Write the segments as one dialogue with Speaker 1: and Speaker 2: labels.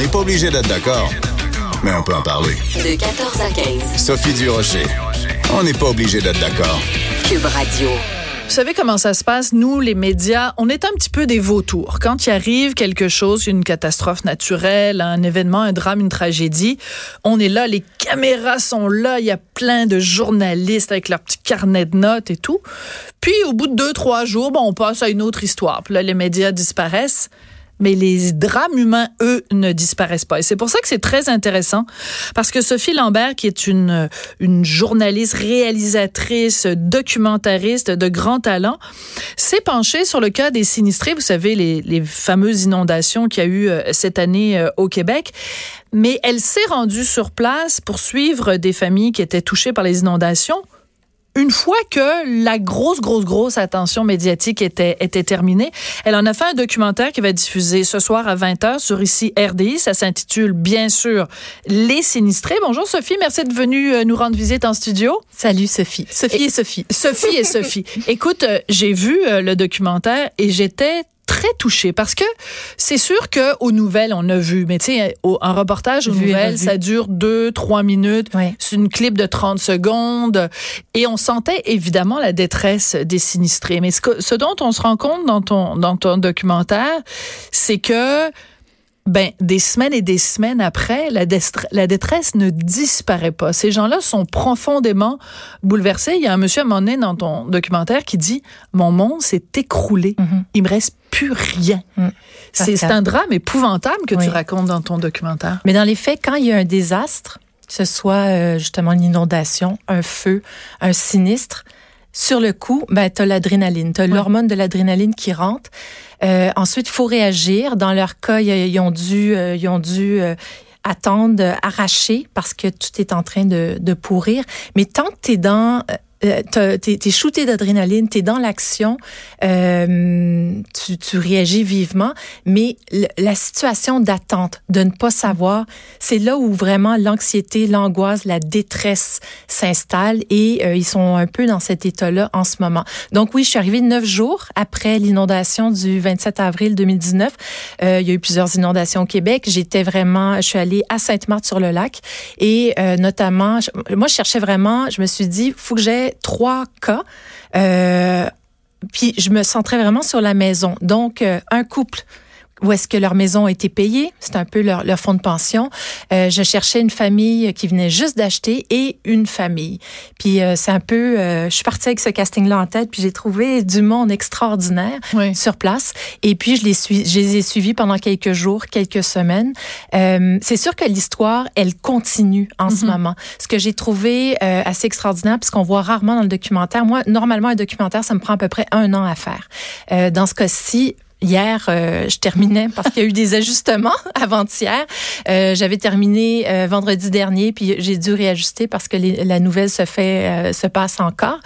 Speaker 1: n'est pas obligé d'être d'accord, mais on peut en parler.
Speaker 2: De 14 à 15.
Speaker 1: Sophie Durocher. On n'est pas obligé d'être d'accord.
Speaker 2: Cube Radio.
Speaker 3: Vous savez comment ça se passe? Nous, les médias, on est un petit peu des vautours. Quand il arrive quelque chose, une catastrophe naturelle, un événement, un drame, une tragédie, on est là, les caméras sont là, il y a plein de journalistes avec leur petit carnet de notes et tout. Puis, au bout de deux, trois jours, bon, on passe à une autre histoire. Puis là, les médias disparaissent mais les drames humains, eux, ne disparaissent pas. Et c'est pour ça que c'est très intéressant, parce que Sophie Lambert, qui est une, une journaliste, réalisatrice, documentariste de grand talent, s'est penchée sur le cas des sinistrés. Vous savez, les, les fameuses inondations qu'il y a eu euh, cette année euh, au Québec. Mais elle s'est rendue sur place pour suivre des familles qui étaient touchées par les inondations une fois que la grosse, grosse, grosse attention médiatique était, était terminée, elle en a fait un documentaire qui va diffusé ce soir à 20h sur ici RDI. Ça s'intitule bien sûr Les sinistrés. Bonjour Sophie, merci de venue euh, nous rendre visite en studio.
Speaker 4: Salut Sophie. Sophie et, Sophie.
Speaker 3: Sophie et Sophie. Écoute, euh, j'ai vu euh, le documentaire et j'étais très touchée parce que c'est sûr que aux nouvelles on a vu mais tu sais un reportage aux nouvelles ça dure deux trois minutes. C'est une clip de 30 secondes. Et on sentait évidemment la détresse des sinistrés. Mais ce, ce dont on se rend compte dans ton dans ton documentaire c'est que ben, des semaines et des semaines après, la, la détresse ne disparaît pas. Ces gens-là sont profondément bouleversés. Il y a un monsieur à un moment donné dans ton documentaire qui dit Mon monde s'est écroulé. Mm-hmm. Il me reste plus rien. Mm. C'est un drame épouvantable que tu racontes dans ton documentaire.
Speaker 4: Mais dans les faits, quand il y a un désastre, que ce soit euh, justement une inondation, un feu, un sinistre, sur le coup, ben, tu as l'adrénaline, tu as l'hormone de l'adrénaline qui rentre. Euh, ensuite, il faut réagir. Dans leur cas, ils, ont dû, euh, ils ont dû euh, attendre, arracher parce que tout est en train de, de pourrir. Mais tant que tu dans euh, t'es es shooté d'adrénaline, t'es dans l'action, euh, tu, tu, réagis vivement, mais la situation d'attente, de ne pas savoir, c'est là où vraiment l'anxiété, l'angoisse, la détresse s'installent et euh, ils sont un peu dans cet état-là en ce moment. Donc oui, je suis arrivée neuf jours après l'inondation du 27 avril 2019. Euh, il y a eu plusieurs inondations au Québec. J'étais vraiment, je suis allée à Sainte-Marthe-sur-le-Lac et euh, notamment, moi je cherchais vraiment, je me suis dit, faut que j'ai trois cas. Euh, puis je me centrais vraiment sur la maison. Donc, euh, un couple où est-ce que leur maison a été payée. C'est un peu leur, leur fonds de pension. Euh, je cherchais une famille qui venait juste d'acheter et une famille. Puis euh, c'est un peu, euh, je suis partie avec ce casting-là en tête, puis j'ai trouvé du monde extraordinaire sur place. Et puis je les, suis, je les ai suivis pendant quelques jours, quelques semaines. Euh, c'est sûr que l'histoire, elle continue en ce mhm. moment. Ce que j'ai trouvé euh, assez extraordinaire, puisqu'on voit rarement dans le documentaire. Moi, normalement, un documentaire, ça me prend à peu près un an à faire. Euh, dans ce cas-ci, Hier, euh, je terminais parce qu'il y a eu des ajustements avant-hier. Euh, J'avais terminé euh, vendredi dernier, puis j'ai dû réajuster parce que les, la nouvelle se fait, euh, se passe encore.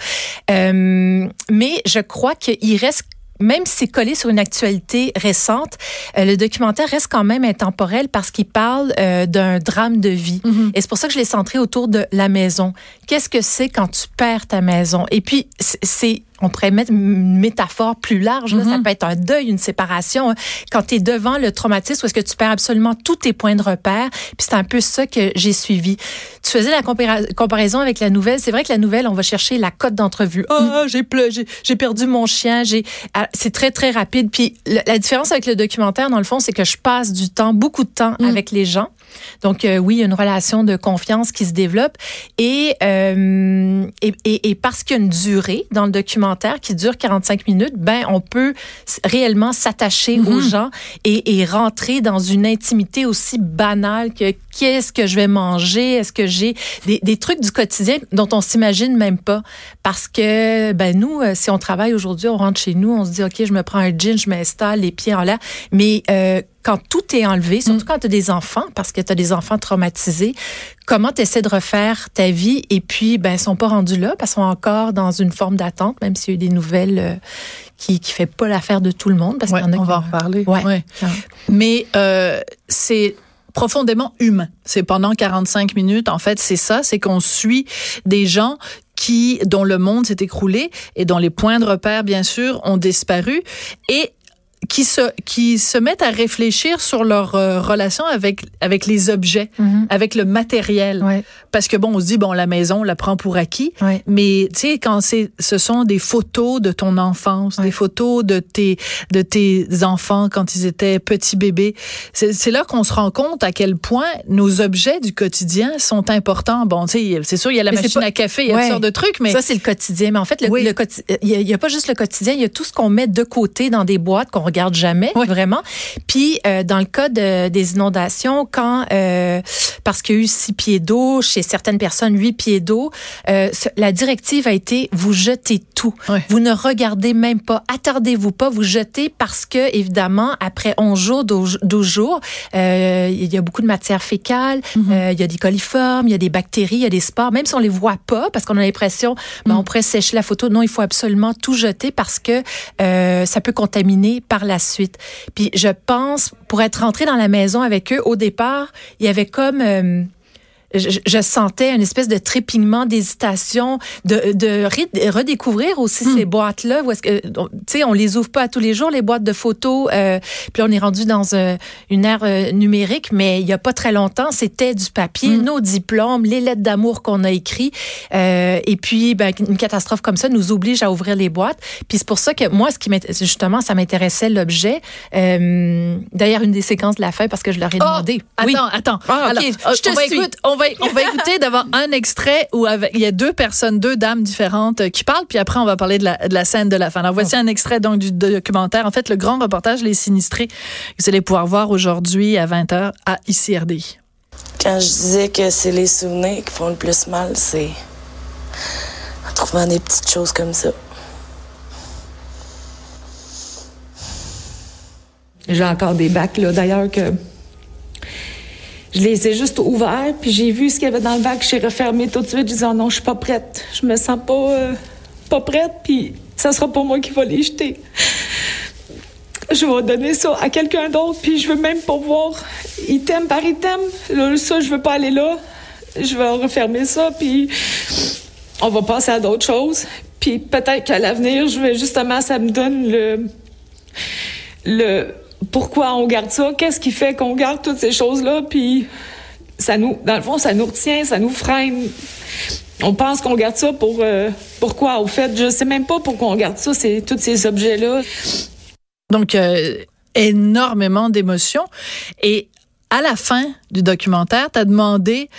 Speaker 4: mais je crois qu'il reste même si c'est collé sur une actualité récente, le documentaire reste quand même intemporel parce qu'il parle d'un drame de vie. Mm-hmm. Et c'est pour ça que je l'ai centré autour de la maison. Qu'est-ce que c'est quand tu perds ta maison? Et puis, c'est on pourrait mettre une métaphore plus large. Là. Ça mm-hmm. peut être un deuil, une séparation. Quand tu es devant le traumatisme, où est-ce que tu perds absolument tous tes points de repère. Puis c'est un peu ça que j'ai suivi. Tu faisais la comparaison avec la nouvelle. C'est vrai que la nouvelle, on va chercher la cote d'entrevue. Oh, j'ai j'ai perdu mon chien. J'ai, ah, c'est très très rapide. Puis la, différence avec le documentaire, dans le fond, c'est que je passe du temps, beaucoup de temps mm. avec les gens. Donc euh, oui, il y a une relation de confiance qui se développe et, euh, et, et, et, parce qu'il y a une durée dans le documentaire qui dure 45 minutes, ben on peut réellement s'attacher aux mhm. gens et, et, rentrer dans une intimité aussi banale que qu'est-ce que je vais manger, est-ce que j'ai des, des, trucs du quotidien dont on s'imagine même pas parce que ben nous euh, si on travaille aujourd'hui, on rentre chez nous, on se dit OK, je me prends un jean, je m'installe les pieds en l'air, mais euh, quand tout est enlevé, surtout mm. quand tu as des enfants, parce que tu as des enfants traumatisés, comment tu essaies de refaire ta vie? Et puis, ben, ils sont pas rendus là parce qu'ils sont encore dans une forme d'attente, même s'il y a eu des nouvelles euh, qui qui fait pas l'affaire de tout le monde. Parce
Speaker 3: qu'il y en a on va en reparler. Ouais. Mais euh, c'est profondément humain. C'est pendant 45 minutes, en fait, c'est ça, c'est qu'on suit des gens qui dont le monde s'est écroulé et dont les points de repère bien sûr ont disparu et qui se qui se mettent à réfléchir sur leur euh, relation avec avec les objets,
Speaker 4: Mhm.
Speaker 3: avec le matériel.
Speaker 4: Ouais.
Speaker 3: Parce que bon, on se dit bon la maison, on la prend pour acquis,
Speaker 4: Ouais.
Speaker 3: mais tu sais quand c'est ce sont des photos de ton enfance,
Speaker 4: Ouais.
Speaker 3: des photos de tes de tes enfants quand ils étaient petits bébés, c'est c'est là qu'on se rend compte à quel point nos objets du quotidien sont importants. Bon, tu sais, c'est sûr il y a la
Speaker 4: Mais
Speaker 3: machine
Speaker 4: pas-
Speaker 3: à café, il y a toutes sortes de trucs, mais
Speaker 4: Ça, c'est le quotidien. Mais en fait, le,
Speaker 3: Oui.
Speaker 4: le quoti- il y a- il y a, pas juste le quotidien, il y a tout ce qu'on met de côté dans des boîtes qu'on regarde jamais,
Speaker 3: Oui.
Speaker 4: vraiment. Puis, euh, dans le cas de- des inondations, quand, euh, parce qu'il y a eu six pieds d'eau, chez certaines personnes, huit pieds d'eau, euh, la directive a été, vous jetez tout.
Speaker 3: Oui.
Speaker 4: Vous ne regardez même pas, attardez-vous pas, vous jetez parce que, évidemment, après 11 jours, 12 12 jours, il y a beaucoup de matière fécale,
Speaker 3: Mhm.
Speaker 4: il y a des coliformes, il y a des bactéries, il y a des spores, même si on les voit pas, parce qu'on a l'impression, ben,
Speaker 3: Mhm.
Speaker 4: on pourrait sécher la photo. Non, il faut absolument tout jeter parce que ça peut contaminer par la suite. Puis je pense, pour être rentré dans la maison avec eux, au départ, il y avait comme... euh, je, je sentais une espèce de trépignement, d'hésitation, de, de redécouvrir aussi
Speaker 3: Hmm.
Speaker 4: ces boîtes-là. Où est-ce que, on- tu sais, on les ouvre pas à tous les jours, les boîtes de photos. Euh, puis on est rendu dans euh, une ère euh, numérique, mais il y a pas très longtemps, c'était du papier,
Speaker 3: Hmm.
Speaker 4: nos diplômes, les lettres d'amour qu'on a écrits. Euh, et puis, ben, une catastrophe comme ça nous oblige à ouvrir les boîtes. Puis c'est pour ça que moi, ce qui justement, ça m'intéressait l'objet. Euh, D'ailleurs, une des séquences de la fin, parce que je leur ai
Speaker 3: Oh,
Speaker 4: demandé.
Speaker 3: Attends,
Speaker 4: Oui.
Speaker 3: attends.
Speaker 4: Ah, ok,
Speaker 3: Alors,
Speaker 4: je te
Speaker 3: on, va
Speaker 4: suis.
Speaker 3: écouter, on, va, on va écouter d'abord un extrait où avec- il y a deux personnes, deux dames différentes euh, qui parlent, puis après on va parler de la, de la scène de la fin. Alors voici un extrait donc du documentaire, en fait le grand reportage Les Sinistrés, que vous allez pouvoir voir aujourd'hui à 20h à ICRD.
Speaker 5: Quand je disais que c'est les souvenirs qui font le plus mal, c'est en trouvant des petites choses comme ça.
Speaker 6: J'ai encore des bacs, là, d'ailleurs, que je les ai juste ouverts, puis j'ai vu ce qu'il y avait dans le bac, j'ai refermé tout de suite. Je disais, oh non, je suis pas prête. Je me sens pas, euh, pas prête, puis ça sera pas moi qui va les jeter. Je vais donner ça à quelqu'un d'autre, puis je veux même pas voir item par item. Là, ça, je veux pas aller là. Je vais refermer ça, puis on va passer à d'autres choses. Puis peut-être qu'à l'avenir, je vais justement, ça me donne le le pourquoi on garde ça, qu'est-ce qui fait qu'on garde toutes ces choses-là, puis ça nous, dans le fond, ça nous retient, ça nous freine. On pense qu'on garde ça pour euh, pourquoi? Au fait, je sais même pas pourquoi on garde ça, tous ces objets-là.
Speaker 3: Donc euh, énormément d'émotions et à la fin du documentaire, tu as demandé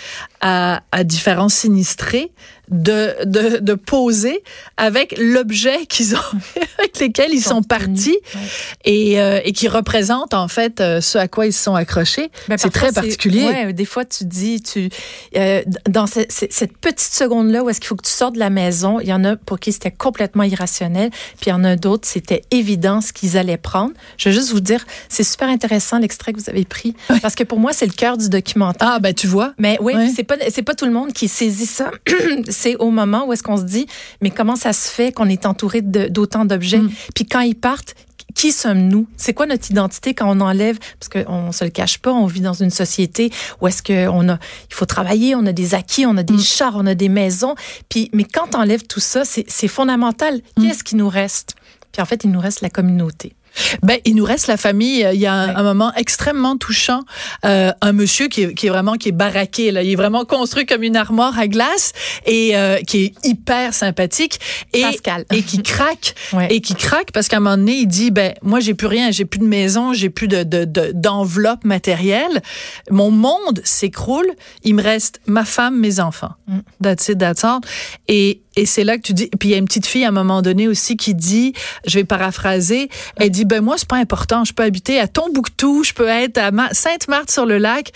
Speaker 3: à, à différents sinistrés de, de, de poser avec l'objet qu'ils ont, avec lesquels ils sont partis
Speaker 4: Ouais.
Speaker 3: et, euh, et qui représente en fait euh, ce à quoi ils se sont accrochés.
Speaker 4: Ben,
Speaker 3: c'est très particulier.
Speaker 4: Ouais, des fois, tu dis, tu euh, dans ce- ce- cette petite seconde-là où est-ce qu'il faut que tu sortes de la maison, il y en a pour qui c'était complètement irrationnel, puis il y en a d'autres, c'était évident ce qu'ils allaient prendre. Je veux juste vous dire, c'est super intéressant l'extrait que vous avez pris, parce que pour moi, c'est le cœur du documentaire.
Speaker 3: Ah ben tu vois.
Speaker 4: Mais oui,
Speaker 3: Ouais.
Speaker 4: c'est pas c'est pas tout le monde qui saisit ça. c'est au moment où est-ce qu'on se dit mais comment ça se fait qu'on est entouré d'autant d'objets?
Speaker 3: Mm.
Speaker 4: puis quand ils partent qui sommes-nous? C'est quoi notre identité quand on enlève? Parce qu'on se le cache pas, on vit dans une société où est-ce que on a, il faut travailler, on a des acquis, on a des
Speaker 3: Mm.
Speaker 4: chars, on a des maisons. Puis, mais quand on enlève tout ça, c'est c'est fondamental.
Speaker 3: Mm.
Speaker 4: Qu'est-ce qui nous reste? Puis en fait, il nous reste la communauté.
Speaker 3: Ben, il nous reste la famille. Il y a un,
Speaker 4: Ouais.
Speaker 3: un moment extrêmement touchant. Euh, un monsieur qui est, qui est vraiment qui est baraqué. Là. Il est vraiment construit comme une armoire à glace et euh, qui est hyper sympathique et,
Speaker 4: Pascal.
Speaker 3: et qui craque
Speaker 4: Ouais.
Speaker 3: et qui craque parce qu'à un moment donné, il dit ben moi j'ai plus rien, j'ai plus de maison, j'ai plus de de- de- d'enveloppe matérielle. Mon monde s'écroule. Il me reste ma femme, mes enfants.
Speaker 4: Mm.
Speaker 3: That's it, that's all. Et et c'est là que tu dis. Puis il y a une petite fille à un moment donné aussi qui dit, je vais paraphraser, elle dit ben moi c'est pas important, je peux habiter à Tombouctou, je peux être à Ma- Sainte-Marthe-sur-le-Lac.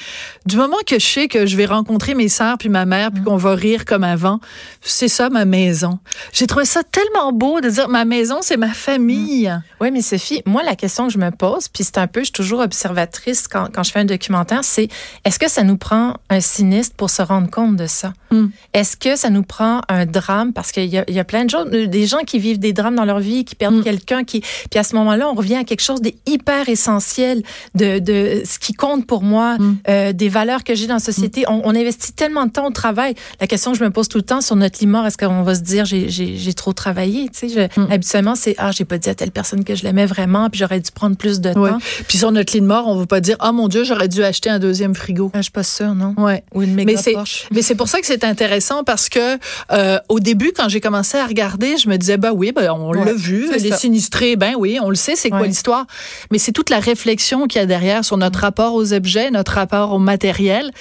Speaker 3: Du moment que je sais que je vais rencontrer mes sœurs puis ma mère puis qu'on va rire comme avant, c'est ça ma maison. J'ai trouvé ça tellement beau de dire ma maison c'est ma famille.
Speaker 4: Oui, mais Sophie, moi, la question que je me pose, puis c'est un peu, je suis toujours observatrice quand, quand je fais un documentaire, c'est est-ce que ça nous prend un sinistre pour se rendre compte de ça?
Speaker 3: Mm.
Speaker 4: Est-ce que ça nous prend un drame parce qu'il y a, il y a plein de gens, euh, des gens qui vivent des drames dans leur vie, qui perdent
Speaker 3: Mm.
Speaker 4: quelqu'un, qui, puis à ce moment-là, on revient à quelque chose d'hyper essentiel de, de ce qui compte pour moi,
Speaker 3: Mm.
Speaker 4: euh, des valeurs que j'ai dans la société. On, on investit tellement de temps au travail. La question que je me pose tout le temps sur notre lit mort, est-ce qu'on va se dire j'ai, trop travaillé, tu sais, je-
Speaker 3: Mm.
Speaker 4: habituellement c'est ah j'ai pas dit à telle personne que je l'aimais vraiment, puis j'aurais dû prendre plus de
Speaker 3: Ouais.
Speaker 4: temps.
Speaker 3: Puis sur notre lit de mort, on va pas dire ah mon Dieu, j'aurais dû acheter un deuxième frigo.
Speaker 4: Ah, Je suis pas sûre, non.
Speaker 3: Ouais.
Speaker 4: Ou une méga
Speaker 3: Mais c'est, mais c'est pour ça que c'est intéressant parce que euh, au début, quand j'ai commencé à regarder, je me disais bah oui, ben on
Speaker 4: Ouais,
Speaker 3: l'a vu, les
Speaker 4: ça.
Speaker 3: sinistrés, ben oui, on le sait, c'est quoi
Speaker 4: Ouais.
Speaker 3: l'histoire. Mais c'est toute la réflexion qu'il y a derrière sur notre rapport aux objets, notre rapport au matériel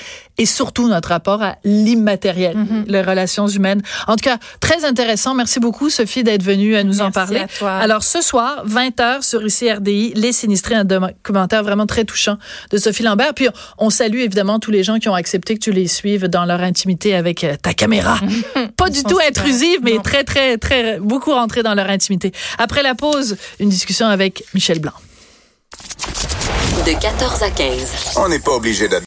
Speaker 3: et surtout notre rapport à l'immatériel,
Speaker 4: Mhm.
Speaker 3: les relations humaines. En tout cas, très intéressant. Merci beaucoup, Sophie, d'être venue à nous en
Speaker 4: Merci
Speaker 3: parler.
Speaker 4: à toi.
Speaker 3: Alors, ce soir, 20h sur ici RDI, Les Sinistrés, un documentaire vraiment très touchant de Sophie Lambert. Puis, on salue évidemment tous les gens qui ont accepté que tu les suives dans leur intimité avec euh, ta caméra. Pas du tout intrusive, mais
Speaker 4: Non.
Speaker 3: très, très, très, beaucoup rentrée dans leur intimité. Après la pause, une discussion avec Michel Blanc.
Speaker 2: De 14 à 15.
Speaker 1: On n'est pas obligé d'être